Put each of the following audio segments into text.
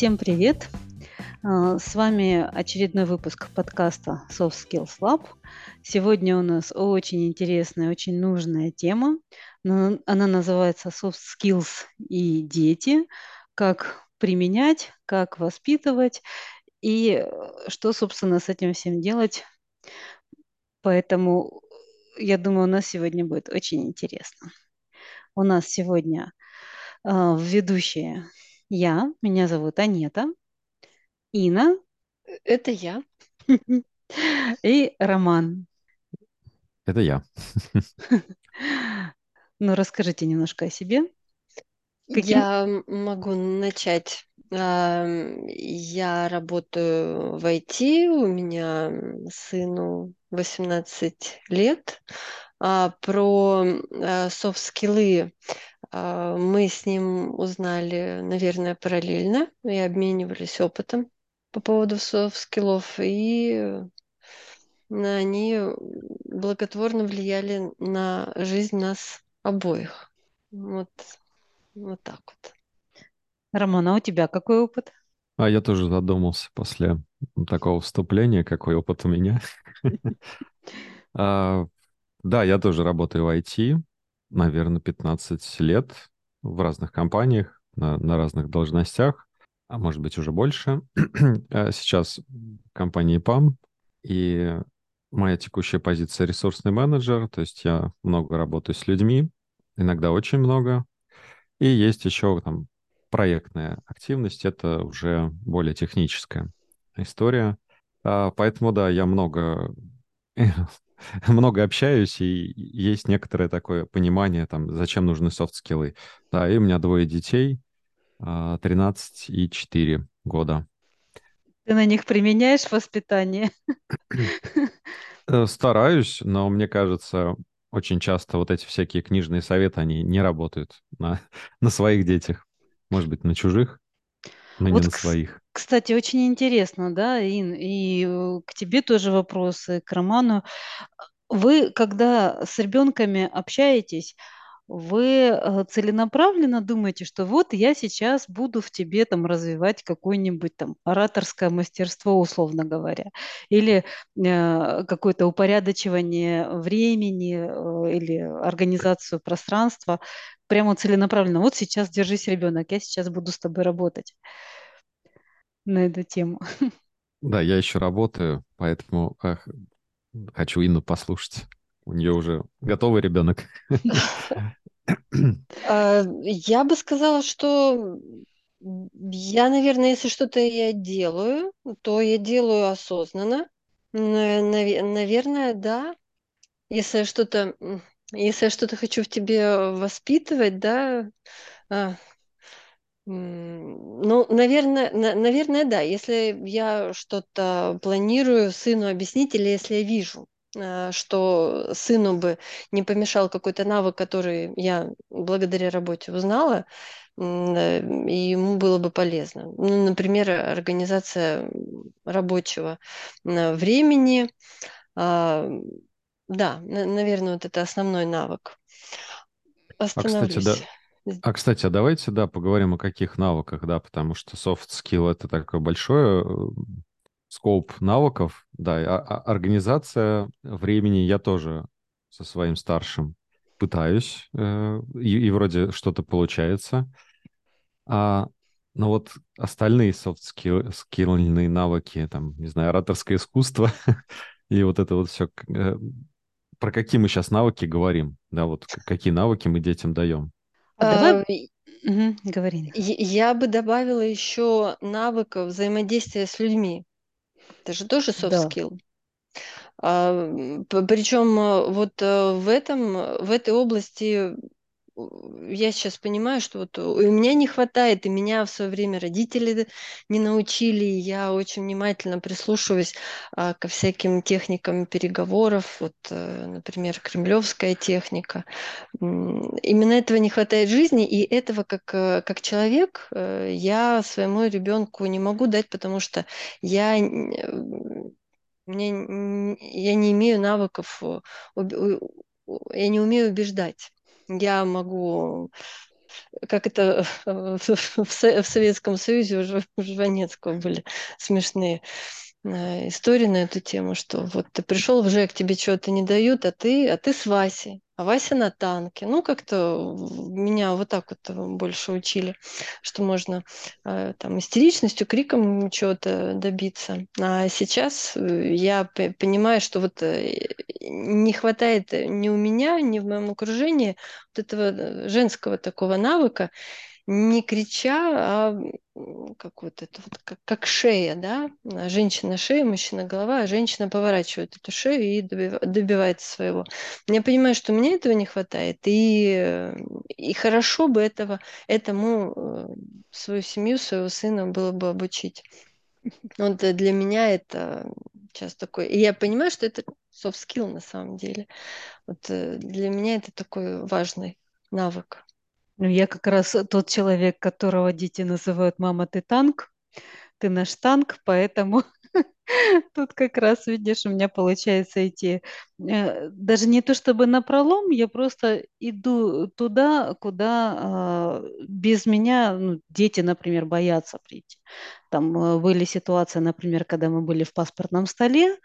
Всем привет! А, с вами очередной выпуск подкаста Soft Skills Lab. Сегодня у нас очень интересная, очень нужная тема. Она называется Soft Skills и дети. Как применять, как воспитывать и что, собственно, с этим всем делать. Поэтому я думаю, у нас сегодня будет очень интересно. У нас сегодня э, ведущая я, меня зовут Анета, Ина. Это я. И Роман. Это я. Ну, расскажите немножко о себе. Каким... Я могу начать. Я работаю в IT, у меня сыну 18 лет. А, про soft skills а, мы с ним узнали, наверное, параллельно и обменивались опытом по поводу soft skills -ов, и они благотворно влияли на жизнь нас обоих. Вот, вот так вот. Роман, а у тебя какой опыт? А я тоже задумался после такого вступления, какой опыт у меня. А, да, я тоже работаю в IT, наверное, 15 лет в разных компаниях, на, на разных должностях, а может быть уже больше. А сейчас в компании ПАМ, и моя текущая позиция ресурсный менеджер, то есть я много работаю с людьми, иногда очень много. И есть еще там проектная активность, это уже более техническая история. А, поэтому, да, я много много общаюсь, и есть некоторое такое понимание, там, зачем нужны софт-скиллы. Да, и у меня двое детей, 13 а, и 4 года. Ты на них применяешь воспитание? Э, стараюсь, но мне кажется, очень часто вот эти всякие книжные советы, они не работают на, на своих детях. Может быть, на чужих, но вот, не на своих. Кстати, очень интересно, да, Ин, и э, к тебе тоже вопросы, к Роману. Вы, когда с ребенками общаетесь, вы э, целенаправленно думаете, что вот я сейчас буду в тебе там развивать какое-нибудь там ораторское мастерство, условно говоря, или э, какое-то упорядочивание времени э, или организацию пространства, прямо целенаправленно. Вот сейчас держись, ребенок, я сейчас буду с тобой работать на эту тему. Да, я еще работаю, поэтому ах, хочу Инну послушать. У нее уже готовый ребенок. А, я бы сказала, что я, наверное, если что-то я делаю, то я делаю осознанно. Наверное, да. Если я что-то, если я что-то хочу в тебе воспитывать, да, а, ну, наверное, наверное, да. Если я что-то планирую сыну объяснить, или если я вижу, э, что сыну бы не помешал какой-то навык, который я благодаря работе узнала, и ему было бы полезно. Ну, например, организация рабочего э, времени. А, да, наверное, вот это основной навык. Остановлюсь. А, кстати, да, а, кстати, а давайте, да, поговорим о каких навыках, да, потому что soft skill — это такое большое э, скоп навыков, да, а, а организация времени я тоже со своим старшим пытаюсь, э, и, и вроде что-то получается. А, но вот остальные soft skill, скилльные навыки, там, не знаю, ораторское искусство и вот это вот все, э, про какие мы сейчас навыки говорим, да, вот какие навыки мы детям даем? А давай... Угу, говори. Я бы добавила еще навыков взаимодействия с людьми. Это же тоже soft да. skill. А, причем э, вот э, в этом, в этой области я сейчас понимаю, что вот у меня не хватает, и меня в свое время родители не научили, и я очень внимательно прислушиваюсь а, ко всяким техникам переговоров, вот, а, например, кремлевская техника. Именно этого не хватает жизни, и этого как, э, как человек э, я своему ребенку не могу дать, потому что я мне, я не имею навыков, я не умею убеждать я могу как это в, Советском Союзе уже у Жванецкого были смешные э, истории на эту тему, что вот ты пришел в ЖЭК, тебе что-то не дают, а ты, а ты с Васей а Вася на танке. Ну, как-то меня вот так вот больше учили, что можно э, там истеричностью, криком чего-то добиться. А сейчас э, я понимаю, что вот э, не хватает ни у меня, ни в моем окружении вот этого женского такого навыка, не крича, а как вот это вот, как, как шея, да, женщина шея, мужчина голова, а женщина поворачивает эту шею и добивается своего. Я понимаю, что мне этого не хватает, и, и хорошо бы этого, этому э, свою семью, своего сына было бы обучить. Вот для меня это сейчас такой... И я понимаю, что это soft skill на самом деле. Вот э, для меня это такой важный навык. Ну, я как раз тот человек, которого дети называют «мама, ты танк», ты наш танк, поэтому тут как раз, видишь, у меня получается идти э, даже не то чтобы на пролом, я просто иду туда, куда э, без меня ну, дети, например, боятся прийти. Там э, были ситуации, например, когда мы были в паспортном столе,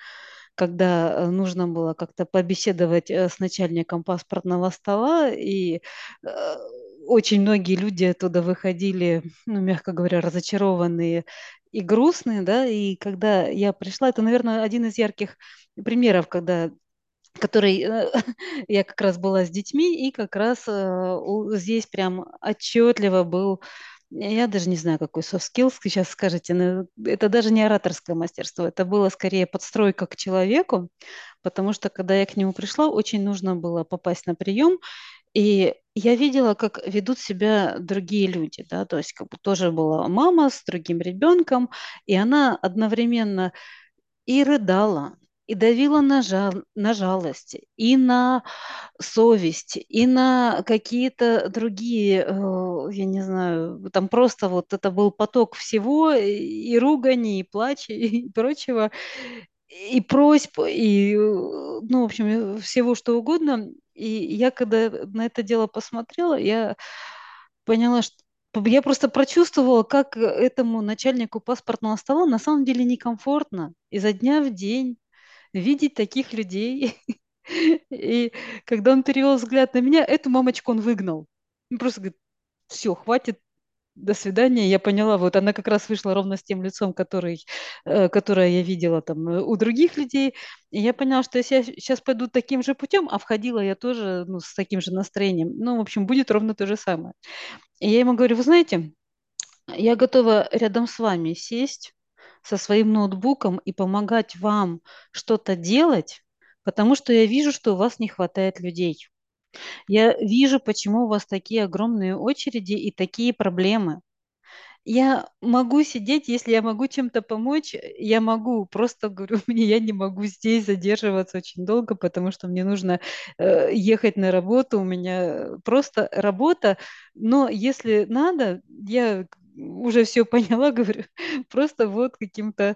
когда э, нужно было как-то побеседовать с начальником паспортного стола, и очень многие люди оттуда выходили, ну, мягко говоря, разочарованные и грустные, да, и когда я пришла, это, наверное, один из ярких примеров, когда который я как раз была с детьми, и как раз здесь прям отчетливо был я даже не знаю, какой soft skills сейчас скажете, но это даже не ораторское мастерство, это было скорее подстройка к человеку, потому что когда я к нему пришла, очень нужно было попасть на прием, и я видела, как ведут себя другие люди, да, то есть как бы тоже была мама с другим ребенком, и она одновременно и рыдала, и давила на, жал, на жалость, и на совесть, и на какие-то другие, э, я не знаю, там просто вот это был поток всего, и ругани, и плача, и прочего, и просьб, и, э, ну, в общем, всего что угодно. И я, когда на это дело посмотрела, я поняла, что я просто прочувствовала, как этому начальнику паспортного стола на самом деле некомфортно изо дня в день видеть таких людей. И когда он перевел взгляд на меня, эту мамочку он выгнал. Он просто говорит, все, хватит, до свидания. Я поняла, вот она как раз вышла ровно с тем лицом, который, э, которое я видела там э, у других людей. И я поняла, что если я сейчас пойду таким же путем, а входила я тоже ну, с таким же настроением, ну, в общем, будет ровно то же самое. И я ему говорю, вы знаете, я готова рядом с вами сесть, со своим ноутбуком и помогать вам что-то делать, потому что я вижу, что у вас не хватает людей. Я вижу, почему у вас такие огромные очереди и такие проблемы. Я могу сидеть, если я могу чем-то помочь, я могу. Просто говорю, мне я не могу здесь задерживаться очень долго, потому что мне нужно э, ехать на работу. У меня просто работа. Но если надо, я уже все поняла, говорю, просто вот каким-то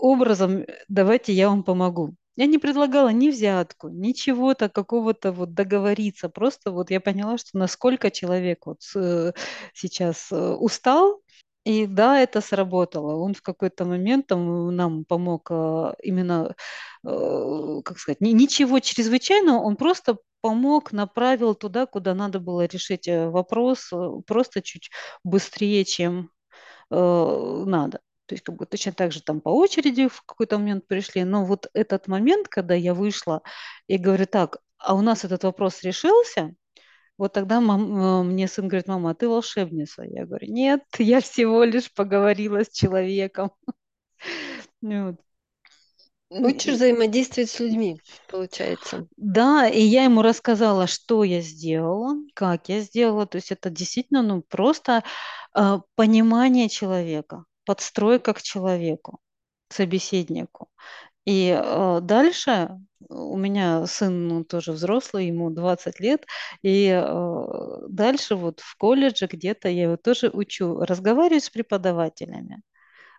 образом давайте я вам помогу. Я не предлагала ни взятку, ничего-то какого-то вот договориться. Просто вот я поняла, что насколько человек вот э, сейчас э, устал, и да, это сработало. Он в какой-то момент там нам помог э, именно, как сказать, ничего чрезвычайного, он просто помог, направил туда, куда надо было решить вопрос, просто чуть быстрее, чем надо. То есть как бы точно так же там по очереди в какой-то момент пришли. Но вот этот момент, когда я вышла и говорю, так, а у нас этот вопрос решился, вот тогда мам, э, мне сын говорит, мама, а ты волшебница? Я говорю, нет, я всего лишь поговорила с человеком. Вот. Учишь взаимодействовать с людьми, получается. Да, и я ему рассказала, что я сделала, как я сделала. То есть это действительно ну, просто э, понимание человека подстройка к человеку, к собеседнику. И э, дальше у меня сын ну, тоже взрослый, ему 20 лет, и э, дальше вот в колледже где-то я его тоже учу разговаривать с преподавателями,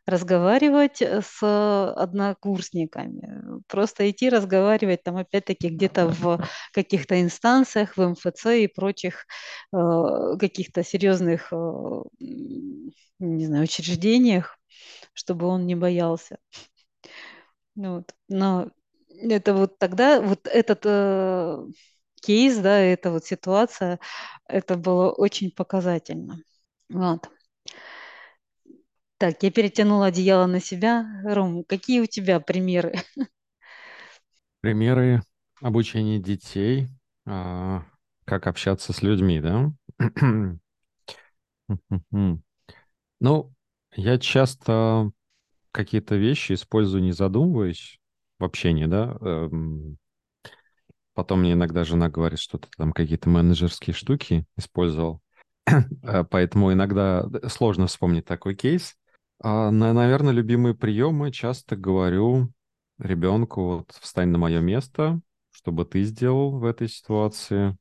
разговаривать с однокурсниками, просто идти разговаривать там опять-таки где-то в каких-то инстанциях, в МФЦ и прочих э, каких-то серьезных, э, не знаю, учреждениях, чтобы он не боялся. Ну вот. Но это вот тогда, вот этот э, кейс, да, эта вот ситуация, это было очень показательно. Вот. Так, я перетянула одеяло на себя. Ром, какие у тебя примеры? Примеры обучения детей, а, как общаться с людьми, да? Ну, я часто какие-то вещи использую, не задумываясь в общении, да. Эм, потом мне иногда жена говорит, что ты там какие-то менеджерские штуки использовал. Э, поэтому иногда сложно вспомнить такой кейс. А, наверное, любимые приемы часто говорю ребенку, вот встань на мое место, что бы ты сделал в этой ситуации.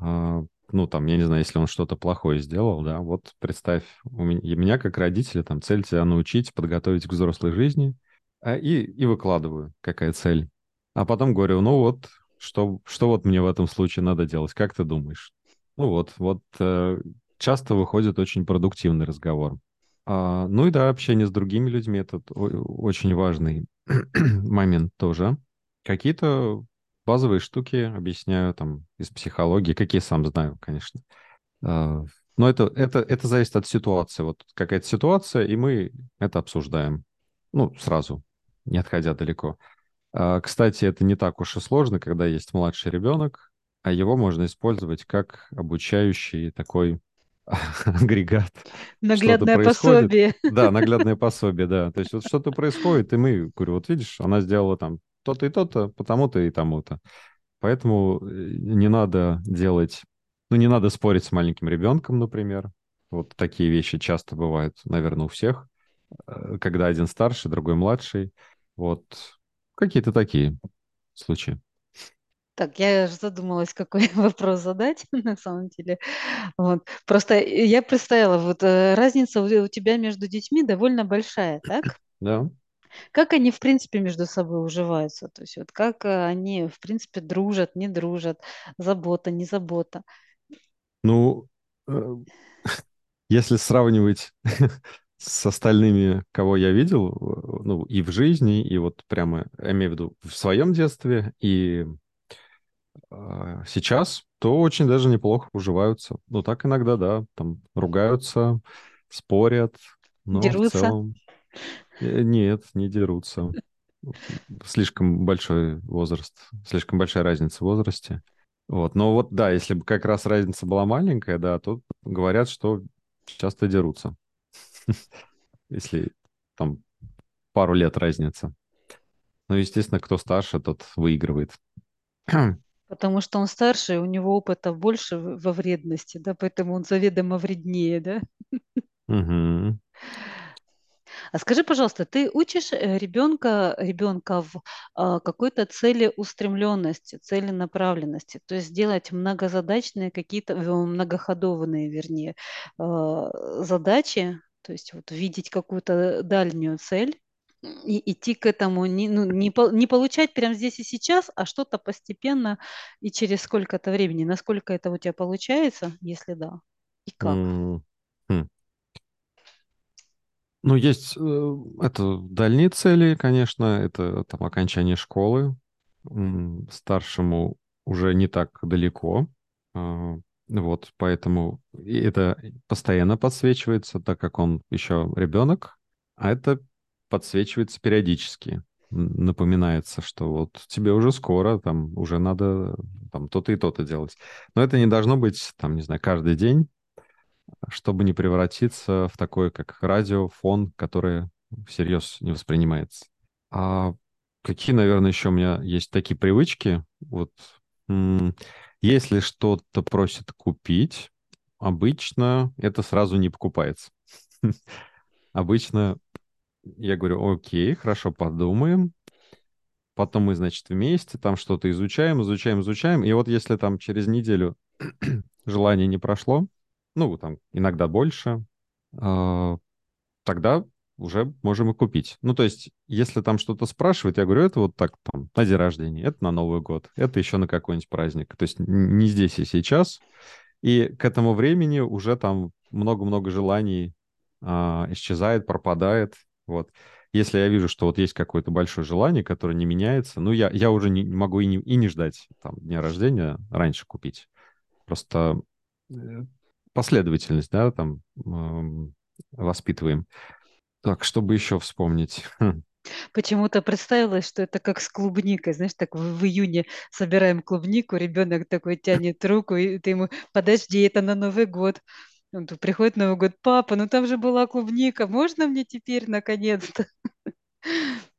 А, ну, там, я не знаю, если он что-то плохое сделал, да, вот представь, у меня, меня как родителя, там, цель тебя научить, подготовить к взрослой жизни, а, и, и выкладываю, какая цель. А потом говорю, ну вот, что, что вот мне в этом случае надо делать, как ты думаешь? Ну вот, вот э, часто выходит очень продуктивный разговор. А, ну и да, общение с другими людьми это очень важный момент тоже. Какие-то базовые штуки объясняю там из психологии, какие сам знаю, конечно. А, но это, это, это зависит от ситуации. Вот какая-то ситуация, и мы это обсуждаем. Ну, сразу, не отходя далеко. А, кстати, это не так уж и сложно, когда есть младший ребенок, а его можно использовать как обучающий такой агрегат. Наглядное пособие. Да, наглядное пособие, да. То есть вот что-то происходит, и мы, говорю, вот видишь, она сделала там то-то и то-то, потому-то и тому-то. Поэтому э, не надо делать, ну, не надо спорить с маленьким ребенком, например. Вот такие вещи часто бывают, наверное, у всех, э, когда один старший, другой младший. Вот какие-то такие случаи. Так, я задумалась, какой вопрос задать на самом деле. Вот. Просто я представила, вот э, разница у тебя между детьми довольно большая, так? Да. Как они, в принципе, между собой уживаются? То есть вот как э, они, в принципе, дружат, не дружат, забота, не забота? Ну, э, если сравнивать с остальными, кого я видел, ну, и в жизни, и вот прямо, я имею в виду, в своем детстве, и сейчас, то очень даже неплохо уживаются. Ну, так иногда, да, там ругаются, спорят, но дерутся? в целом... Э, нет, не дерутся. Слишком большой возраст, слишком большая разница в возрасте. Вот, но вот да, если бы как раз разница была маленькая, да, то говорят, что часто дерутся. Если там пару лет разница. Ну, естественно, кто старше, тот выигрывает. Потому что он старше, у него опыта больше во вредности, да, поэтому он заведомо вреднее, да? Угу. А скажи, пожалуйста, ты учишь э, ребенка, ребенка в а, какой-то целеустремленности, целенаправленности, то есть делать многозадачные какие-то, многоходовные, вернее, а, задачи, то есть вот видеть какую-то дальнюю цель, и идти к этому, не, ну, не, не получать прямо здесь и сейчас, а что-то постепенно и через сколько-то времени. Насколько это у тебя получается, если да, и как? Mm -hmm. Ну, есть э, это дальние цели, конечно, это там окончание школы. Старшему уже не так далеко. Э, вот, поэтому это постоянно подсвечивается, так как он еще ребенок, а это подсвечивается периодически. Напоминается, что вот тебе уже скоро, там уже надо там то-то и то-то делать. Но это не должно быть, там, не знаю, каждый день, чтобы не превратиться в такой, как радио, фон, который всерьез не воспринимается. А какие, наверное, еще у меня есть такие привычки? Вот если что-то просят купить, обычно это сразу не покупается. Обычно я говорю, окей, хорошо, подумаем. Потом мы, значит, вместе там что-то изучаем, изучаем, изучаем. И вот если там через неделю желание не прошло, ну, там, иногда больше, э, тогда уже можем и купить. Ну, то есть, если там что-то спрашивают, я говорю, это вот так там на день рождения, это на Новый год, это еще на какой-нибудь праздник. То есть не здесь и сейчас. И к этому времени уже там много-много желаний а, исчезает, пропадает. Вот. Если я вижу, что вот есть какое-то большое желание, которое не меняется, ну, я, я уже не могу и не, и не ждать там дня рождения раньше купить. Просто э, последовательность, да, там э, воспитываем. Так, чтобы еще вспомнить. Хм. Почему-то представилось, что это как с клубникой. Знаешь, так в, в июне собираем клубнику, ребенок такой тянет руку, и ты ему, подожди, это на Новый год. Он тут приходит Новый год, папа, ну там же была клубника, можно мне теперь наконец-то?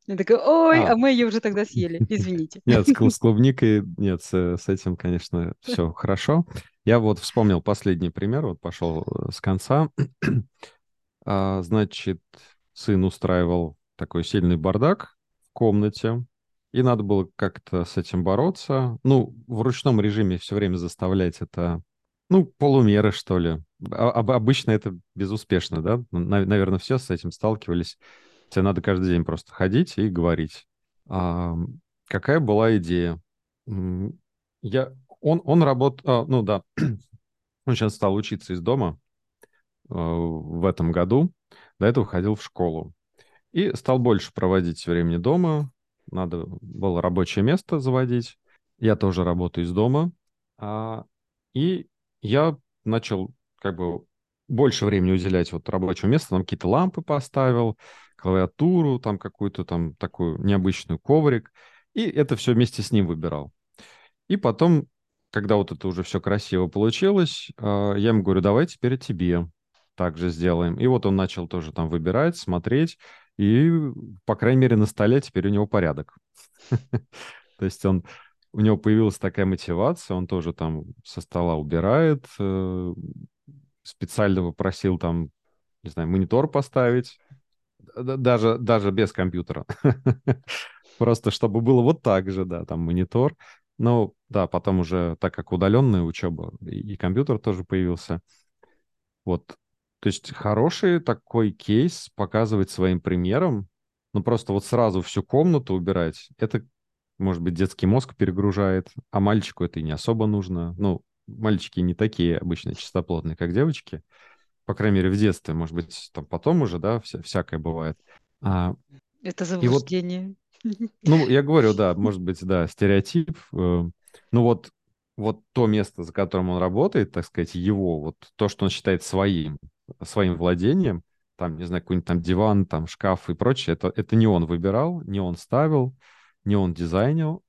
Я такая, ой, а, а мы ее уже тогда съели, извините. Нет, с, клубникой, нет, с, с этим, конечно, все хорошо. Я вот вспомнил последний пример, вот пошел э, с конца. а, значит, сын устраивал такой сильный бардак в комнате, и надо было как-то с этим бороться. Ну, в ручном режиме все время заставлять это ну, полумеры, что ли. А, обычно это безуспешно, да? Наверное, все с этим сталкивались. Тебе надо каждый день просто ходить и говорить. А, какая была идея? Я, он, он работал, а, ну да, он сейчас стал учиться из дома а, в этом году. До этого ходил в школу. И стал больше проводить времени дома. Надо было рабочее место заводить. Я тоже работаю из дома. А, и я начал как бы больше времени уделять вот рабочему месту, там какие-то лампы поставил, клавиатуру, там какую-то там такую необычную коврик, и это все вместе с ним выбирал. И потом, когда вот это уже все красиво получилось, а, я ему говорю, давай теперь тебе также сделаем. И вот он начал тоже там выбирать, смотреть, и, по крайней мере, на столе теперь у него порядок. То есть он у него появилась такая мотивация, он тоже там со стола убирает, э, специально попросил там, не знаю, монитор поставить, даже, даже без компьютера. Просто чтобы было вот так же, да, там монитор. Ну, да, потом уже, так как удаленная учеба, и компьютер тоже появился. Вот, то есть хороший такой кейс показывать своим примером, ну, просто вот сразу всю комнату убирать, это может быть, детский мозг перегружает, а мальчику это и не особо нужно. Ну, мальчики не такие обычно чистоплотные, как девочки. По крайней мере, в детстве, может быть, там потом уже, да, вся, всякое бывает. А, это заблуждение. Вот, ну, я говорю, да, может быть, да, стереотип. Э, ну вот, вот то место, за которым он работает, так сказать, его, вот то, что он считает своим, своим владением, там, не знаю, какой-нибудь там диван, там шкаф и прочее, это, это не он выбирал, не он ставил, не он дизайнил,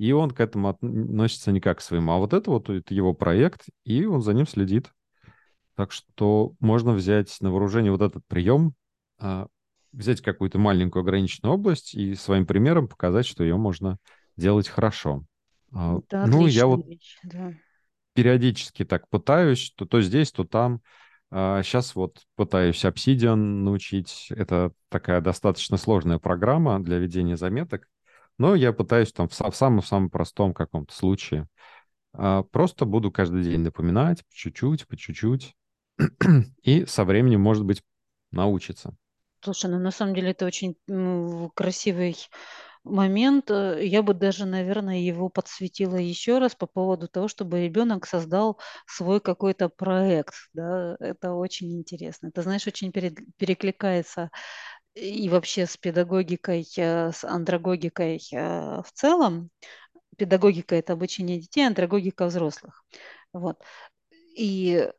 и он к этому относится не как к своему. А вот это вот это его проект, и он за ним следит. Так что можно взять на вооружение вот этот прием, а, взять какую-то маленькую ограниченную область и своим примером показать, что ее можно делать хорошо. Да, ну, я вот вещь, да. периодически так пытаюсь, то, то здесь, то там. Сейчас а, вот пытаюсь Obsidian научить. Это такая достаточно сложная программа для ведения заметок. Но я пытаюсь там в, самом-самом простом каком-то случае. А, просто буду каждый день напоминать по чуть-чуть, по чуть-чуть. И со временем, может быть, научиться. Слушай, ну на самом деле это очень ну, красивый момент. Я бы даже, наверное, его подсветила еще раз по поводу того, чтобы ребенок создал свой какой-то проект. Да? Это очень интересно. Это, знаешь, очень перекликается и вообще с педагогикой, э, с андрогогикой э, в целом. Педагогика– это обучение детей, андрогогика взрослых. Вот. И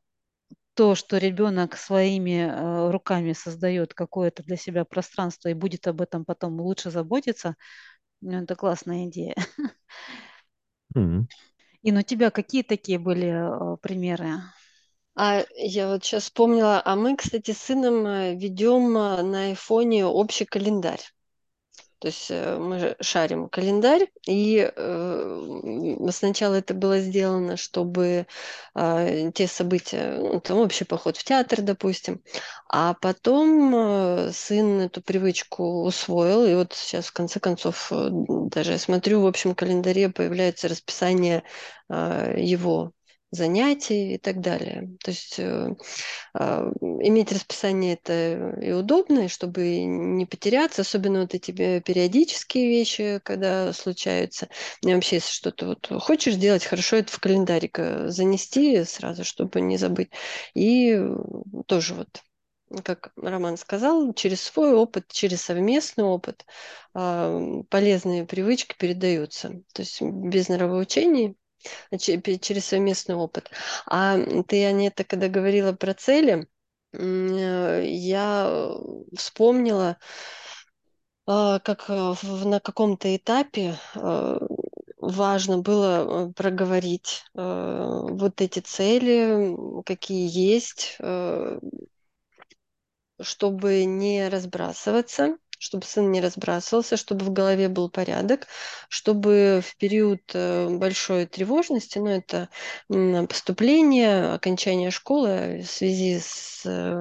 то, что ребенок своими э, руками создает какое-то для себя пространство и будет об этом потом лучше заботиться, ну, это классная идея. Mm-hmm. И у тебя какие такие были примеры? А я вот сейчас вспомнила, а мы, кстати, с сыном э, ведем э, на айфоне общий календарь. То есть э, мы шарим календарь, и э, сначала это было сделано, чтобы э, те события, ну, там общий поход в театр, допустим, а потом э, сын эту привычку усвоил, и вот сейчас в конце концов даже я смотрю в общем календаре появляется расписание э, его занятий и так далее. То есть э, а, иметь расписание это и удобно, и чтобы не потеряться, особенно вот эти периодические вещи, когда случаются. Мне вообще, если что-то вот хочешь делать, хорошо это в календарик э, занести сразу, чтобы не забыть. И тоже вот как Роман сказал, через свой опыт, через совместный опыт э, полезные привычки передаются. То есть без нравоучений через совместный опыт. А ты, Анета, когда говорила про цели, э, я вспомнила, а, как э, на каком-то этапе э, важно было проговорить вот эти цели, какие есть, чтобы не разбрасываться, чтобы сын не разбрасывался, чтобы в голове был порядок, чтобы в период э, большой тревожности, ну это поступление, окончание школы в связи с э,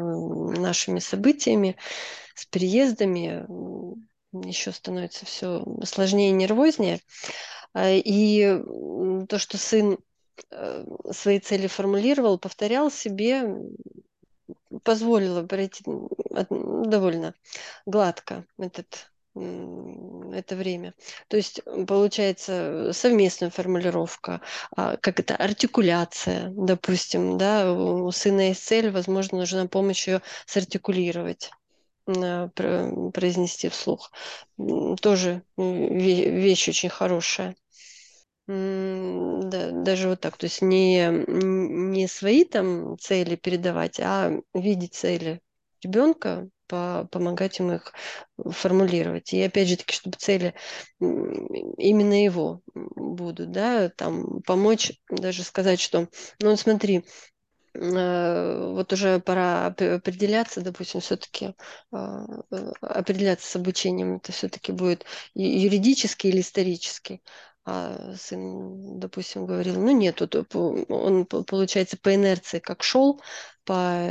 нашими событиями, с переездами, еще становится все сложнее и нервознее. А, и то, что сын э, свои цели формулировал, повторял себе, позволило пройти довольно гладко этот это время. То есть получается совместная формулировка, а, как это, артикуляция, допустим, да, у сына есть цель, возможно, нужна помощь ее сартикулировать произнести вслух. Тоже вещь очень хорошая да, даже вот так, то есть не, не свои там цели передавать, а видеть цели ребенка, по, помогать ему их формулировать. И опять же таки, чтобы цели именно его будут, да, там помочь даже сказать, что, ну смотри, Э, вот уже пора определяться, допустим, все-таки а, э, определяться с обучением, это все-таки будет юридический или исторический. А сын, допустим, говорил, ну нет, тут он, получается, по инерции как шел по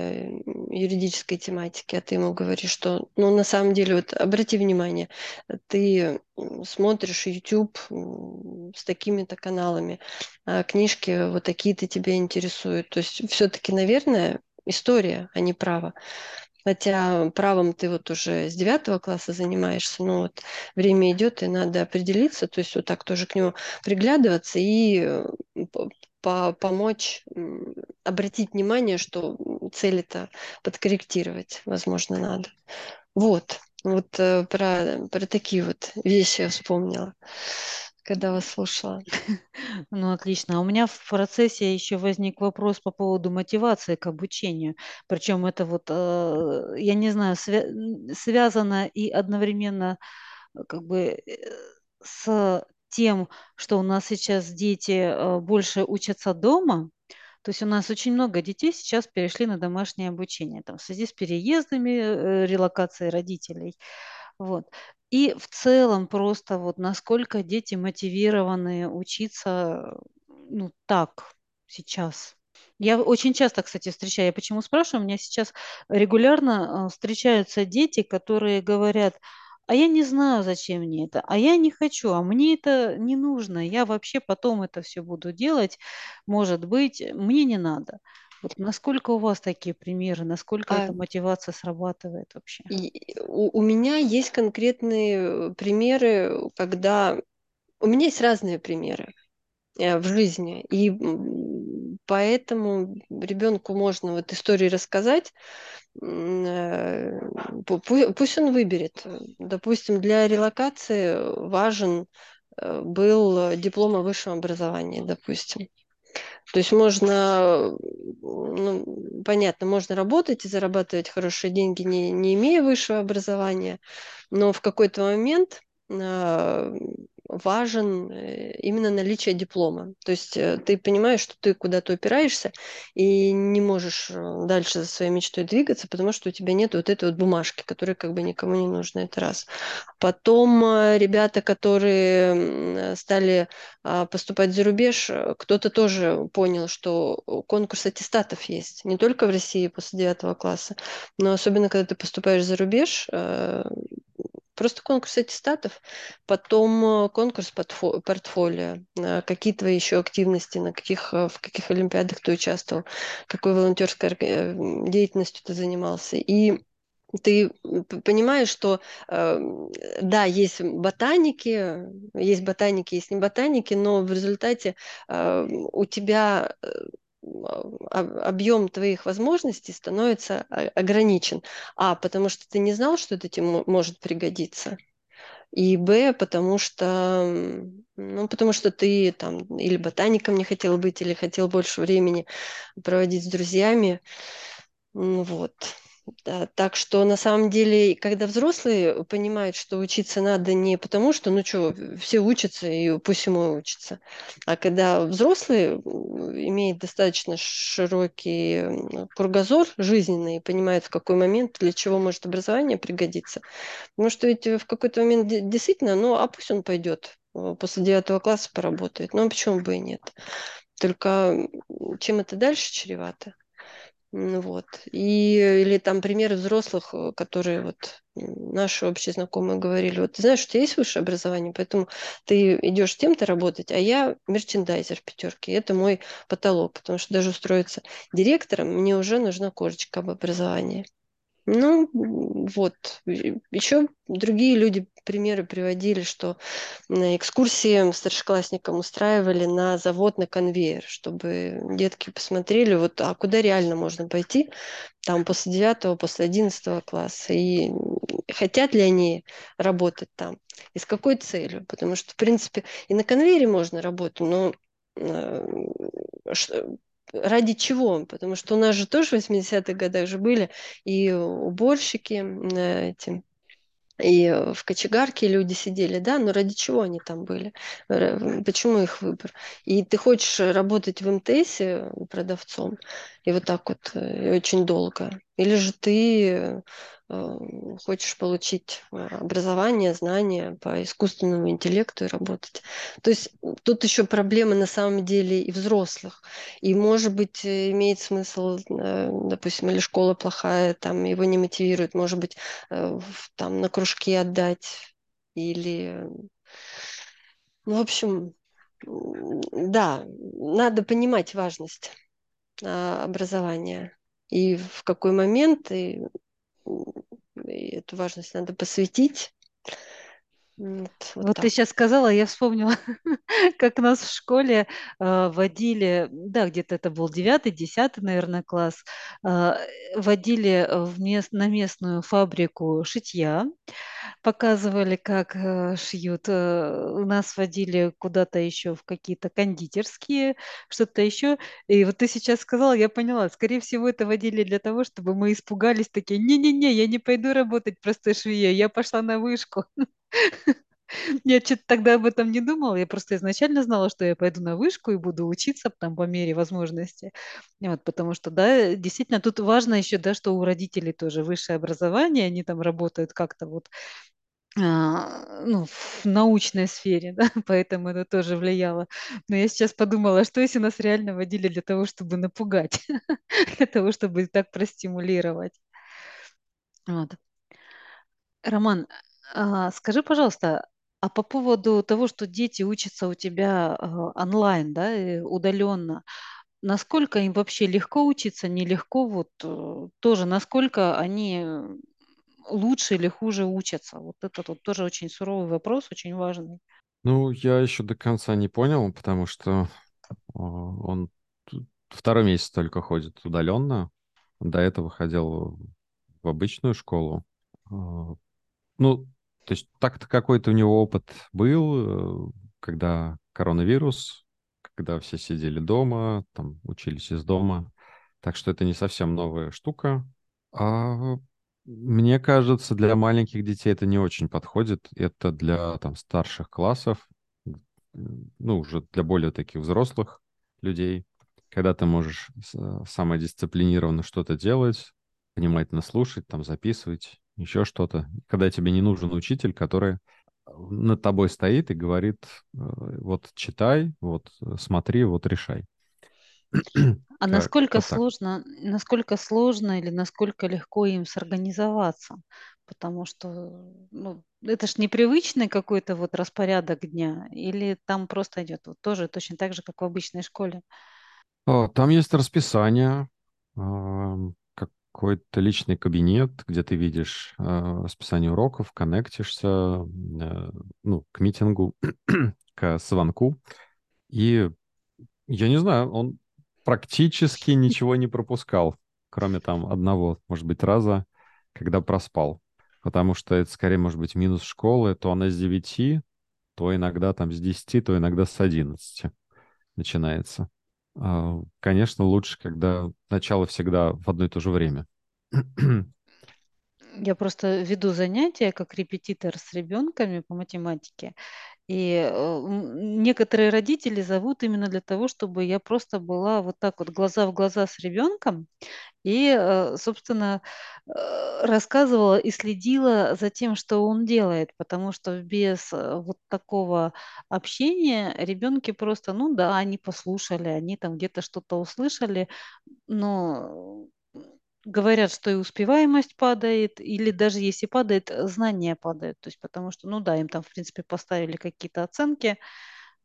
юридической тематике, а ты ему говоришь, что, ну, на самом деле, вот обрати внимание, ты смотришь YouTube с такими-то каналами, а книжки вот такие-то тебя интересуют. То есть все-таки, наверное, история, а не право. Хотя правом ты вот уже с девятого класса занимаешься, но вот время идет, и надо определиться, то есть вот так тоже к нему приглядываться и э, по помочь обратить внимание, что цели-то подкорректировать, возможно, надо. Вот, вот э, про, про такие вот вещи я вспомнила когда вас слушала. Ну, отлично. А у меня в процессе еще возник вопрос по поводу мотивации к обучению. Причем это вот, э, я не знаю, свя- связано и одновременно э, как бы э, с тем, что у нас сейчас дети больше учатся дома, то есть у нас очень много детей сейчас перешли на домашнее обучение там, в связи с переездами, релокацией родителей. Вот. И в целом просто вот насколько дети мотивированы учиться, ну, так, сейчас. Я очень часто, кстати, встречаю, я почему спрашиваю, у меня сейчас регулярно э, встречаются дети, которые говорят, а я не знаю, зачем мне это, а я не хочу, а мне это не нужно, я вообще потом это все буду делать, может быть, мне не надо. Вот насколько у вас такие примеры, насколько А эта мотивация срабатывает вообще? и у, у меня есть конкретные примеры, когда у меня есть разные примеры э, в жизни, и поэтому ребенку можно вот истории рассказать, э, пусть он выберет. Допустим, для релокации важен э, был диплом о высшем образовании, допустим. То есть можно, ну, понятно, можно работать и зарабатывать хорошие деньги, не, не имея высшего образования, но в какой-то момент а, важен э, именно наличие диплома. То есть э, ты понимаешь, что ты куда-то упираешься и не можешь э, дальше за своей мечтой двигаться, потому что у тебя нет вот этой вот бумажки, которая как бы никому не нужна. Это раз. Потом ребята, которые стали а, поступать за рубеж, кто-то тоже понял, что конкурс аттестатов есть. Не только в России после девятого класса, но особенно когда ты поступаешь за рубеж, Просто конкурс аттестатов, потом э, конкурс портфолио, э, какие твои еще активности, на каких, в каких олимпиадах ты участвовал, какой волонтерской деятельностью ты занимался. И ты понимаешь, что э, да, есть ботаники, есть ботаники, есть не ботаники, но в результате э, у тебя э, объем твоих возможностей становится ограничен. А, потому что ты не знал, что это тебе может пригодиться. И Б, потому что, ну, потому что ты там или ботаником не хотел быть, или хотел больше времени проводить с друзьями. Вот. Да, так что на самом деле, когда взрослые понимают, что учиться надо не потому, что, ну что, все учатся, и пусть ему учатся, а когда взрослые имеют достаточно широкий кругозор жизненный и понимают, в какой момент для чего может образование пригодиться. Потому что ведь в какой-то момент действительно, ну а пусть он пойдет э, после девятого класса поработает. Ну а почему бы и нет? Только чем это дальше чревато? Вот. И, или там примеры взрослых, э, которые вот наши общие знакомые говорили, вот ты знаешь, у тебя есть высшее образование, поэтому ты идешь тем-то работать, а я мерчендайзер в пятерке. Это мой потолок, потому что даже устроиться директором мне уже нужна корочка об образовании. Ну, вот. Еще другие люди примеры приводили, что экскурсии старшеклассникам устраивали на завод на конвейер, чтобы детки посмотрели, вот, а куда реально можно пойти, там после 9 после 11 класса, и хотят ли они работать там, и с какой целью, потому что, в принципе, и на конвейере можно работать, но э, ради чего? Потому что у нас же тоже в 80-х годах же были и уборщики, эти, и в кочегарке люди сидели, да, но ради чего они там были? Почему их выбор? И ты хочешь работать в МТС продавцом, и вот так вот э, очень долго. Или же ты э, хочешь получить э, образование, знания по искусственному интеллекту и работать. То есть тут еще проблемы на самом деле и взрослых. И, может быть, имеет смысл, допустим, или школа плохая, там его не мотивирует, может быть, там на кружки отдать или... Ну, в общем, да, надо понимать важность образования. И в какой момент и, и эту важность надо посвятить. Вот, вот, вот ты сейчас сказала, я вспомнила, как нас в школе э, водили, да, где-то это был девятый, десятый, наверное, класс, э, водили в мест, на местную фабрику шитья, показывали, как э, шьют. Э, нас водили куда-то еще в какие-то кондитерские, что-то еще. И вот ты сейчас сказала, я поняла, скорее всего, это водили для того, чтобы мы испугались, такие, не-не-не, я не пойду работать просто швеей, я пошла на вышку. Я что-то тогда об этом не думала. Я просто изначально знала, что я пойду на вышку и буду учиться там по мере возможности. Вот, потому что, да, действительно, тут важно еще, да, что у родителей тоже высшее образование, они там работают как-то вот а, ну, в научной сфере, да, поэтому это тоже влияло. Но я сейчас подумала, что если нас реально водили для того, чтобы напугать, для того, чтобы так простимулировать. Вот. Роман, а, скажи, пожалуйста, а по поводу того, что дети учатся у тебя а, онлайн, да, удаленно, насколько им вообще легко учиться, нелегко, вот э, тоже, насколько они лучше или хуже учатся? Вот это вот тоже очень суровый вопрос, очень важный. Ну, я еще до конца не понял, потому что а, он второй месяц только ходит удаленно. До этого ходил в обычную школу. Ну, то есть так-то какой-то у него опыт был, э, когда коронавирус, когда все сидели дома, там учились из дома. Так что это не совсем новая штука. А мне кажется, для маленьких детей это не очень подходит. Это для там старших классов, ну, уже для более таких взрослых людей, когда ты можешь самодисциплинированно что-то делать, внимательно слушать, там записывать, еще что-то, когда тебе не нужен учитель, который э, над тобой стоит и говорит, э, вот читай, вот э, смотри, вот решай. А насколько Как-то так. сложно, насколько сложно или насколько легко им сорганизоваться? Потому что, ну, это ж непривычный какой-то вот распорядок дня, или там просто идет вот тоже точно так же, как в обычной школе? О, Там есть расписание, какой-то личный кабинет, где ты видишь а, расписание уроков, коннектишься, э, ну, к митингу, к звонку. И я не знаю, он практически ничего не пропускал, кроме там одного, может быть, раза, когда проспал. Потому что это скорее может быть минус школы, то она с девяти, то иногда там с десяти, то иногда с одиннадцати начинается. А, Конечно, лучше, когда начало всегда в одно и то же время. Я просто веду занятия как репетитор с ребенками по математике, и э, некоторые родители зовут именно для того, чтобы я просто была вот так вот глаза в глаза с ребенком и, э, собственно, э, рассказывала и следила за тем, что он делает, потому что без вот такого общения ребенки просто, ну да, они послушали, они там где-то что-то услышали, но говорят, что и успеваемость падает, или даже если падает, знания падают. То есть потому что, ну да, им там, в принципе, поставили какие-то оценки,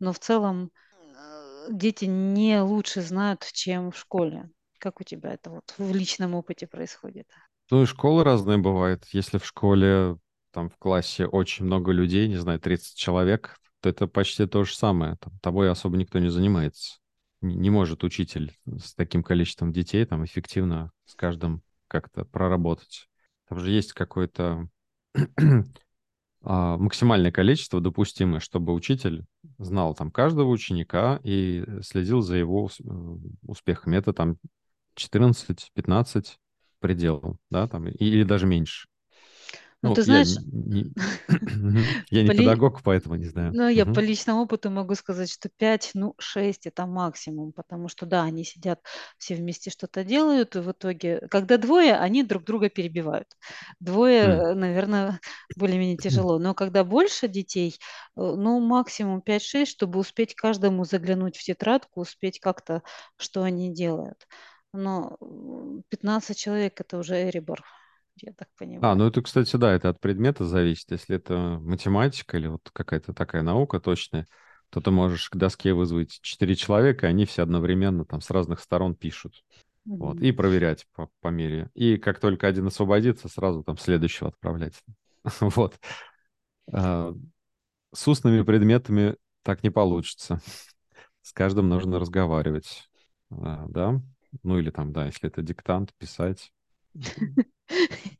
но в целом э, дети не лучше знают, чем в школе. Как у тебя это вот в личном опыте происходит? Ну и школы разные бывают. Если в школе, там в классе очень много людей, не знаю, 30 человек, то это почти то же самое. Там, тобой особо никто не занимается. Не, может учитель с таким количеством детей там эффективно с каждым как-то проработать. Там же есть какое-то а, максимальное количество допустимое, чтобы учитель знал там каждого ученика и следил за его э, успехами. Это там 14-15 предел, да, там, или даже меньше. Ну, Ну, ты я знаешь, не, я не педагог, поэтому не знаю. Ну, я по личному опыту могу сказать, что 5, ну, 6 это максимум, потому что, да, они сидят все вместе что-то делают, и в итоге, когда двое, они друг друга перебивают. М. Двое, наверное, более-менее тяжело, но когда больше детей, э, ну, максимум пять-шесть, чтобы успеть каждому заглянуть в тетрадку, успеть как-то, что они делают. Но м, 15 человек– это уже эрибор, я так А, понимаю. ну это, кстати, да, это от предмета зависит. Если это математика или вот какая-то такая наука точная, то ты можешь к доске вызвать четыре человека, и они все одновременно там с разных сторон пишут. Вот, Мгм. и проверять по, по мере. И как только один освободится, сразу там следующего отправлять. Вот. А, С устными предметами так не получится. С каждым нужно разговаривать. А, Да? Ну или там, да, если это диктант, писать.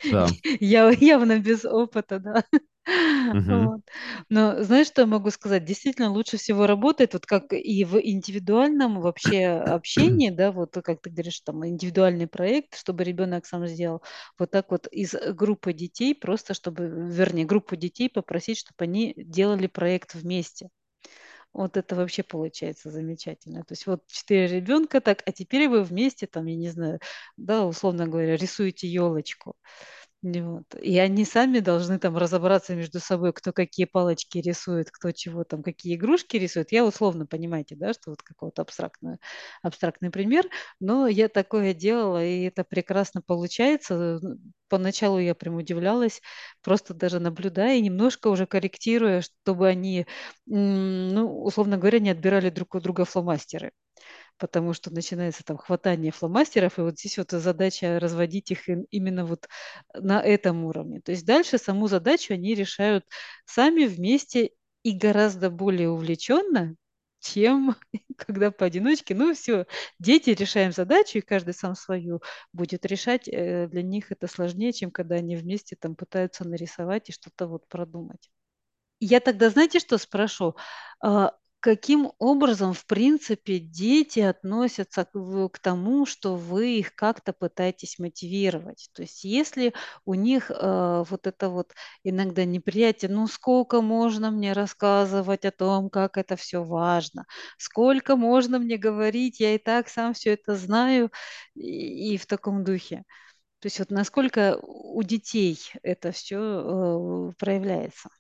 Да. Я явно без опыта, да. Мгм. Вот. Но знаешь, что я могу сказать? Действительно, лучше всего работает, вот как и в индивидуальном вообще общении, да, вот как ты говоришь, там индивидуальный проект, чтобы ребенок сам сделал, вот так вот из группы детей, просто чтобы, вернее, группу детей попросить, чтобы они делали проект вместе. Вот это вообще получается замечательно. То есть вот четыре ребенка так, а теперь вы вместе там, я не знаю, да, условно говоря, рисуете елочку. Не Вот. И они сами должны там разобраться между собой, кто какие палочки рисует, кто чего там, какие игрушки рисует. Я условно, понимаете, да, что вот какой-то абстрактный, абстрактный пример, но я такое делала, и это прекрасно получается. Поначалу я прям удивлялась, просто даже наблюдая немножко уже корректируя, чтобы они, ну, условно говоря, не отбирали друг у друга фломастеры потому что начинается там хватание фломастеров, и вот здесь вот задача разводить их им- именно вот на этом уровне. То есть дальше саму задачу они решают сами вместе и гораздо более увлеченно, чем когда поодиночке. Ну все, дети решаем задачу, и каждый сам свою будет решать. Э, Для них это сложнее, чем когда они вместе там пытаются нарисовать и что-то вот продумать. Я тогда, знаете, что спрошу? Каким образом, в принципе, дети относятся к, к тому, что вы их как-то пытаетесь мотивировать? То есть, если у них э, вот это вот иногда неприятие, ну сколько можно мне рассказывать о том, как это все важно, сколько можно мне говорить, я и так сам все это знаю, и, и в таком духе. То есть, вот насколько у детей это все проявляется?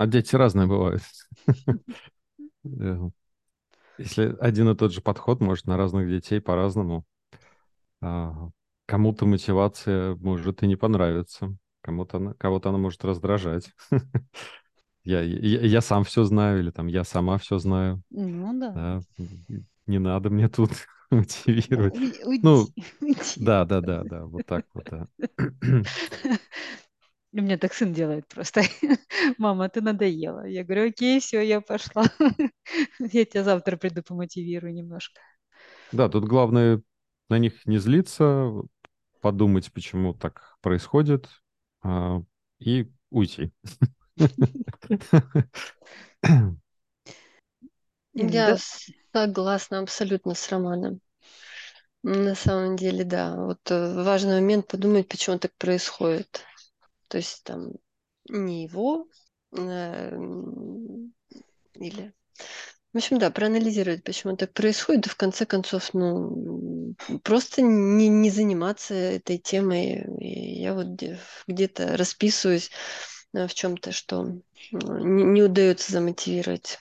А дети разные бывают. Если один и тот же подход может на разных детей по-разному, а, кому-то мотивация может и не понравиться, кому-то она, кого-то она может раздражать. Я, я, я сам все знаю, или там я сама все знаю. Ну да. да. Не надо мне тут мотивировать. Уйди, ну, уйди. да, да, да, да, вот так вот, да. У меня так сын делает просто. Мама, ты надоела. Я говорю, окей, все, я пошла. Я тебя завтра приду помотивирую немножко. Да, тут главное на них не злиться, подумать, почему так происходит, а, и уйти. Я согласна абсолютно с Романом. На самом деле, да. Вот э, важный момент подумать, почему так происходит. То есть там не его э, или... В общем, да, проанализировать, почему так происходит, и в конце концов, ну, просто не, не заниматься этой темой. И я вот где-то расписываюсь э, в чем-то, что не, не удается замотивировать.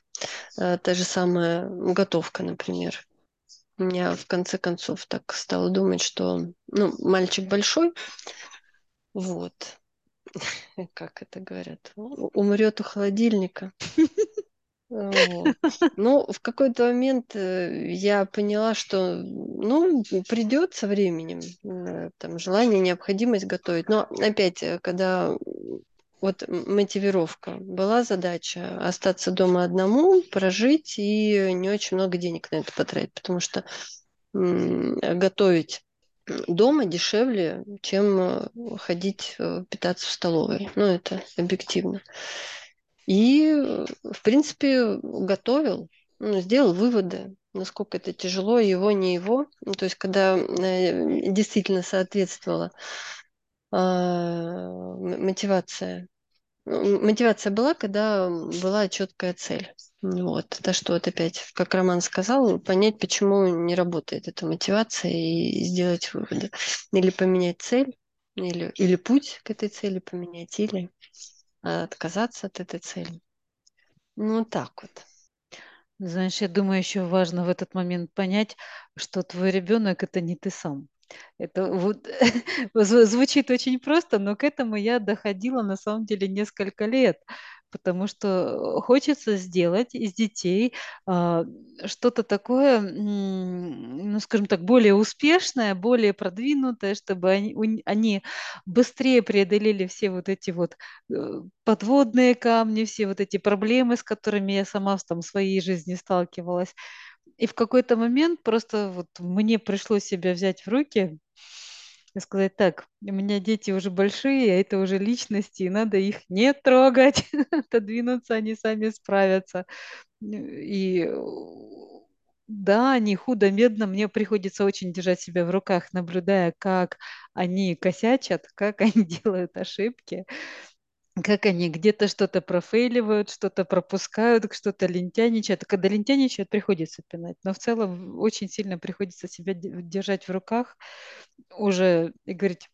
Э, та же самая готовка, например. Меня в конце концов так стало думать, что ну, мальчик большой, вот, как это говорят, умрет у холодильника. Вот. Ну, в какой-то момент э, я поняла, что, ну, придет со временем, э, там, желание, необходимость готовить. Но опять, э, когда вот мотивировка, была задача остаться дома одному, прожить и не очень много денег на это потратить, потому что готовить дома дешевле, чем э, ходить э, питаться в столовой. Ну, это объективно. И, э, в принципе, готовил, ну, сделал выводы, насколько это тяжело, его, не его. Ну, то есть, когда действительно соответствовала мотивация. Мотивация была, когда была четкая цель. Вот. Это что вот опять, как Роман сказал, понять, почему не работает эта мотивация и сделать выводы. Или поменять цель, или, или путь к этой цели поменять, или отказаться от этой цели. Ну, так вот. Знаешь, я думаю, еще важно в этот момент понять, что твой ребенок это не ты сам. Это вот звучит очень просто, но к этому я доходила на самом деле несколько лет потому что хочется сделать из детей а, что-то такое, ну, скажем так, более успешное, более продвинутое, чтобы они, они быстрее преодолели все вот эти вот э, подводные камни, все вот эти проблемы, с которыми я сама там, в своей жизни сталкивалась. И в какой-то момент просто вот мне пришлось себя взять в руки, сказать, так, у меня дети уже большие, а это уже личности, и надо их не трогать, отодвинуться, они сами справятся. И да, они худо-медно, мне приходится очень держать себя в руках, наблюдая, как они косячат, как они делают ошибки как они где-то что-то профейливают, что-то пропускают, что-то лентяничают. Когда лентяничают, приходится пинать. Но в целом очень сильно приходится себя держать в руках уже и говорить,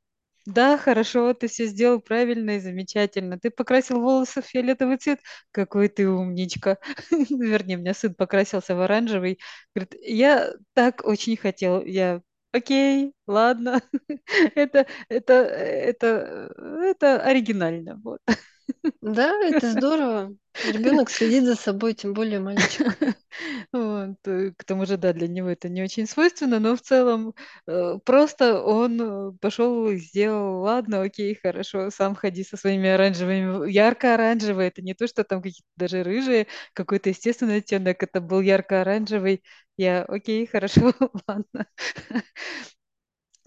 да, хорошо, ты все сделал правильно и замечательно. Ты покрасил волосы в фиолетовый цвет? Какой ты умничка. Вернее, у меня сын покрасился в оранжевый. Говорит, я так очень хотел. Я окей, ладно, это, это, это, это оригинально. Вот. Да, это здорово. Ребенок следит за собой, тем более мальчик. Вот. Э, к тому же, да, для него это не очень свойственно, но в целом э, просто он э, пошел и сделал, ладно, окей, хорошо, сам ходи со своими оранжевыми. Ярко-оранжевые, это не то, что там какие-то даже рыжие, какой-то естественный оттенок, это был ярко-оранжевый. Я, окей, хорошо, ладно.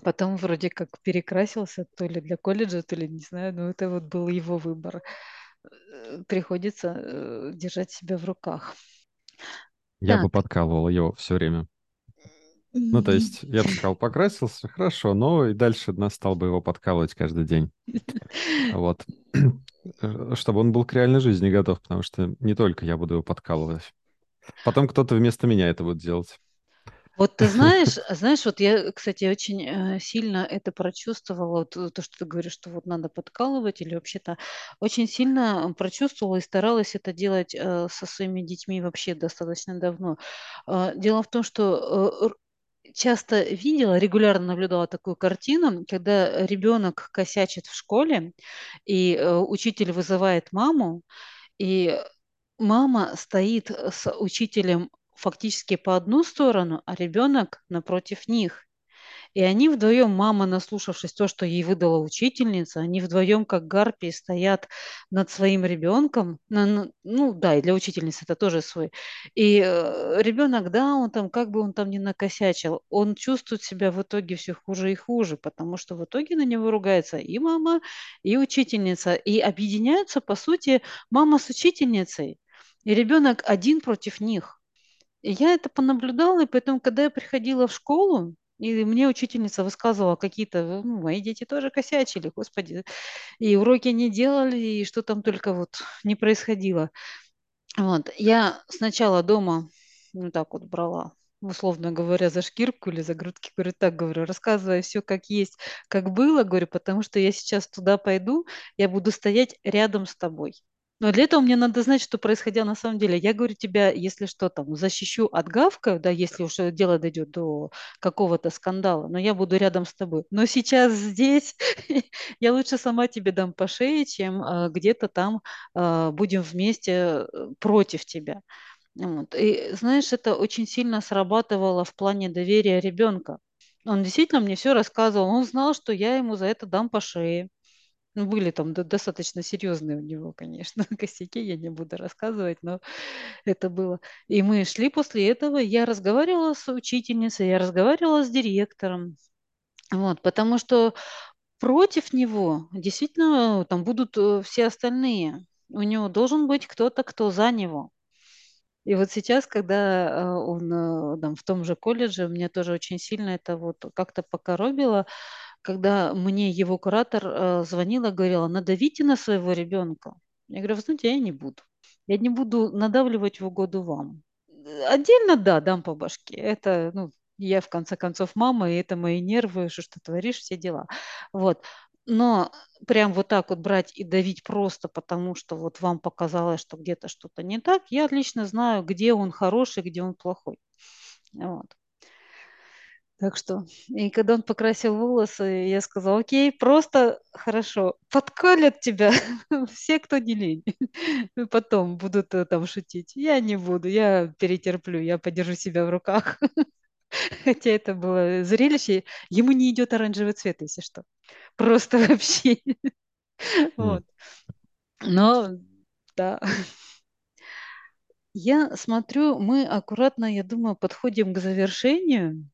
Потом вроде как перекрасился то ли для колледжа, то ли не знаю, но это вот был его выбор. Э, приходится э, держать себя в руках. Я так. бы подкалывал его все время. Ну, то есть, я бы сказал, покрасился, хорошо, но и дальше настал бы его подкалывать каждый день. Вот. Э, чтобы он был к реальной жизни готов, потому что не только я буду его подкалывать. Потом кто-то вместо меня это будет делать. Вот ты знаешь, знаешь, вот я, кстати, очень э, сильно это прочувствовала, вот э, то, что ты говоришь, что вот надо подкалывать или вообще-то очень сильно прочувствовала и старалась это делать э, со своими детьми вообще достаточно давно. А, Дело в том, что э, часто видела, регулярно наблюдала такую картину, когда ребенок косячит в школе, и э, учитель вызывает маму, и мама стоит с учителем фактически по одну сторону, а ребенок напротив них. И они вдвоем, мама, наслушавшись то, что ей выдала учительница, они вдвоем, как гарпии, стоят над своим ребенком. Ну да, и для учительницы это тоже свой. И э, ребенок, да, он там, как бы он там ни накосячил, он чувствует себя в итоге все хуже и хуже, потому что в итоге на него ругается и мама, и учительница. И объединяются, по сути, мама с учительницей. И ребенок один против них. Я это понаблюдала, и поэтому, когда я приходила в школу, и мне учительница высказывала какие-то, ну, мои дети тоже косячили, господи, и уроки не делали, и что там только вот не происходило. Вот, я сначала дома, ну, так вот брала, условно говоря, за шкирку или за грудки, говорю, так, говорю, рассказывай все как есть, как было, говорю, потому что я сейчас туда пойду, я буду стоять рядом с тобой. Но для этого мне надо знать, что происходило на самом деле. Я говорю тебя, если что там, защищу от гавка, да, если уж дело дойдет до какого-то скандала, но я буду рядом с тобой. Но сейчас здесь я лучше сама тебе дам по шее, чем а, где-то там а, будем вместе э, против тебя. Вот. И знаешь, это очень сильно срабатывало в плане доверия ребенка. Он действительно мне все рассказывал. Он знал, что я ему за это дам по шее. Ну, были там до- достаточно серьезные у него, конечно, косяки, я не буду рассказывать, но это было. И мы шли после этого, я разговаривала с учительницей, я разговаривала с директором, вот, потому что против него действительно там будут э, все остальные. У него должен быть кто-то, кто за него. И вот сейчас, когда э, он э, там, в том же колледже, мне тоже очень сильно это вот как-то покоробило, когда мне его куратор э, звонила, говорила, надавите на своего ребенка. Я говорю, вы знаете, я не буду. Я не буду надавливать в угоду вам. Отдельно, да, дам по башке. Это, ну, я, в конце концов, мама, и это мои нервы, что ты творишь, все дела. Вот. Но прям вот так вот брать и давить просто потому, что вот вам показалось, что где-то что-то не так, я отлично знаю, где он хороший, где он плохой. Вот. Так что, и когда он покрасил волосы, я сказала, окей, просто хорошо, подкалят тебя все, кто не лень. И Потом будут э, там шутить. Я не буду, я перетерплю, я подержу себя в руках. Хотя это было зрелище. Ему не идет оранжевый цвет, если что. Просто вообще. Вот. Но, да. Я смотрю, мы аккуратно, я думаю, подходим к завершению.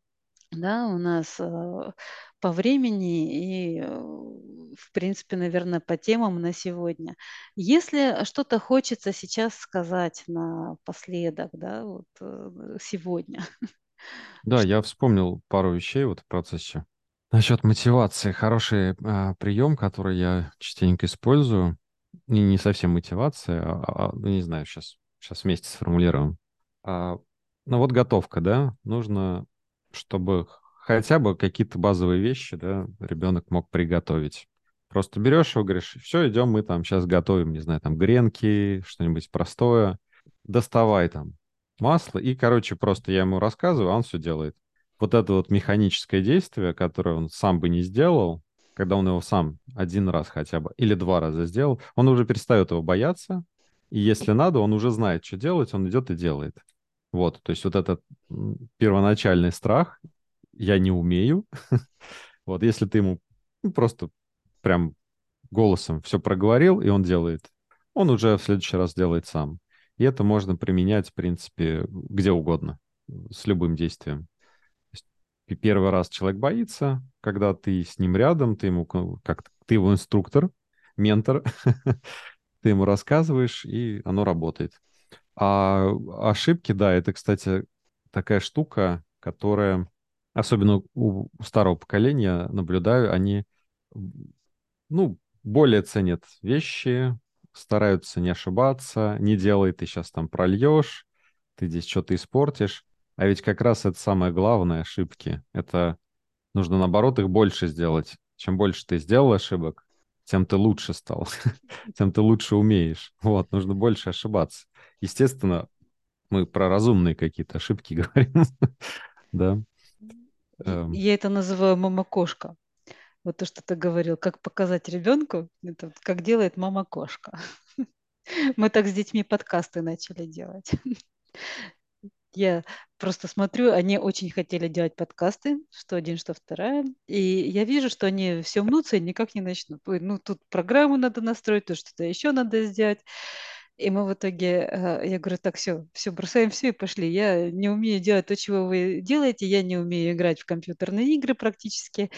Да, у нас э, по времени и, э, в принципе, наверное, по темам на сегодня. Если что-то хочется сейчас сказать напоследок, да, вот э, сегодня. Да, я вспомнил пару вещей вот в процессе. Насчет мотивации. Хороший а, прием, который я частенько использую. И не совсем мотивация, а, а, ну, не знаю, сейчас, сейчас вместе сформулируем. А, ну вот готовка, да, нужно, чтобы хотя бы какие-то базовые вещи, да, ребенок мог приготовить. Просто берешь его, говоришь, все, идем, мы там сейчас готовим, не знаю, там гренки, что-нибудь простое. Доставай там масло. И, короче, просто я ему рассказываю, а он все делает. Вот это вот механическое действие, которое он сам бы не сделал, когда он его сам один раз хотя бы или два раза сделал, он уже перестает его бояться, и если надо, он уже знает, что делать, он идет и делает. Вот, то есть вот этот первоначальный страх, я не умею, вот, если ты ему ну, просто прям голосом все проговорил, и он делает, он уже в следующий раз делает сам. И это можно применять, в принципе, где угодно, с любым действием. И первый раз человек боится, когда ты с ним рядом, ты ему ка- как ты его инструктор, ментор, ты ему рассказываешь, и оно работает. А ошибки, да, это, кстати, такая штука, которая, особенно у старого поколения, наблюдаю, они ну, более ценят вещи, стараются не ошибаться, не делай, ты сейчас там прольешь, ты здесь что-то испортишь. А ведь как раз это самое главное ошибки. Это нужно, наоборот, их больше сделать. Чем больше ты сделал ошибок, тем ты лучше стал, тем ты лучше умеешь. Вот, нужно больше ошибаться. Естественно, мы про разумные какие-то ошибки говорим, да. Эм. Я это называю мама-кошка. Вот то, что ты говорил, как показать ребенку, это как делает мама-кошка. Мы так с детьми подкасты начали делать. Я просто смотрю, они очень хотели делать подкасты, что один, что вторая. И я вижу, что они все мнутся и никак не начнут. Ну, тут программу надо настроить, то что-то еще надо сделать. И мы в итоге, э, я говорю, так, все, все, бросаем все и пошли. Я не умею делать то, чего вы делаете, я не умею играть в компьютерные игры практически.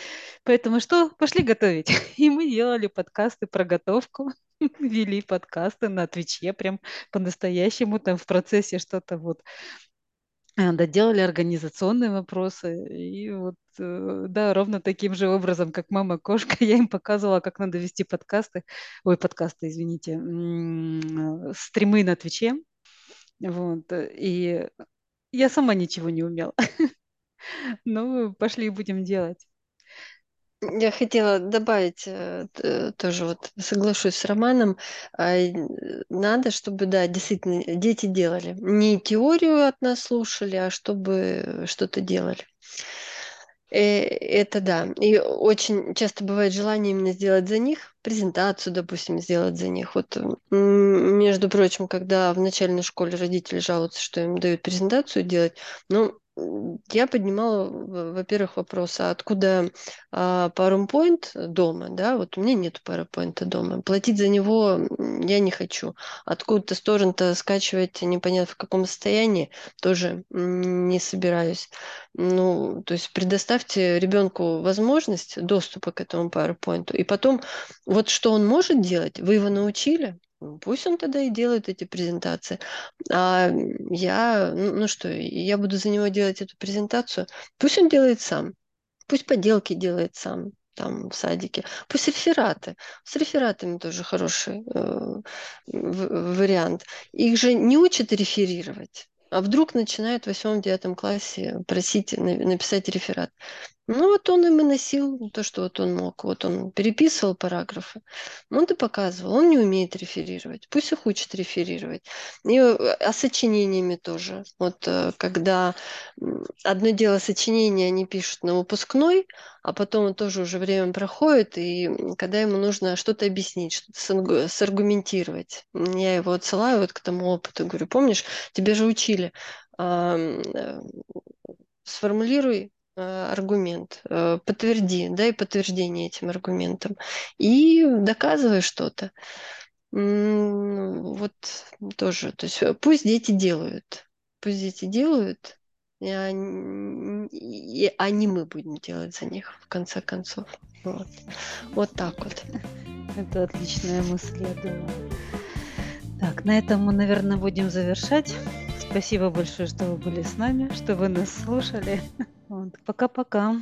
Поэтому что? Пошли готовить. И мы делали подкасты про готовку, вели подкасты на Твиче прям по-настоящему, там в процессе что-то вот доделали организационные вопросы. И вот, э, да, ровно таким же образом, как мама-кошка, я им показывала, как надо вести подкасты, ой, подкасты, извините, э, стримы на Твиче. Вот, и я сама ничего не умела. Ну, пошли будем делать. Я хотела добавить э, тоже вот соглашусь с Романом, а, надо, чтобы, да, действительно, дети делали. Не теорию от нас слушали, а чтобы что-то делали. Э, это да. И очень часто бывает желание именно сделать за них, презентацию, допустим, сделать за них. Вот, между прочим, когда в начальной школе родители жалуются, что им дают презентацию делать, ну, я поднимала, во-первых, вопрос, а откуда а, PowerPoint дома, да, вот у меня нет PowerPoint дома, платить за него я не хочу. Откуда-то с торрента скачивать непонятно в каком состоянии тоже не собираюсь. Ну, то есть предоставьте ребенку возможность доступа к этому PowerPoint, и потом вот что он может делать, вы его научили, Пусть он тогда и делает эти презентации. А я, ну, ну что, я буду за него делать эту презентацию. Пусть он делает сам. Пусть поделки делает сам там в садике. Пусть рефераты. С рефератами тоже хороший э, вариант. Их же не учат реферировать. А вдруг начинают в восьмом-девятом классе просить написать реферат. Ну, вот он им и носил то, что вот он мог. Вот он переписывал параграфы. Он и показывал. Он не умеет реферировать. Пусть их учат реферировать. И э, а сочинениями тоже. Вот э, когда одно дело сочинения они пишут на выпускной, а потом тоже уже время проходит, и когда ему нужно что-то объяснить, что-то саргументировать. Я его отсылаю вот к тому опыту. Говорю, помнишь, тебе же учили э, сформулируй аргумент, э, подтверди, дай подтверждение этим аргументам и доказывай что-то. Вот тоже, то есть э, пусть дети делают, пусть дети делают, и они, и, не мы будем делать за них, в конце концов. Вот, вот так вот. Это отличная мысль, я думаю. Так, на этом мы, наверное, будем завершать. Спасибо большое, что вы были с нами, что вы нас слушали. Вот, пока-пока.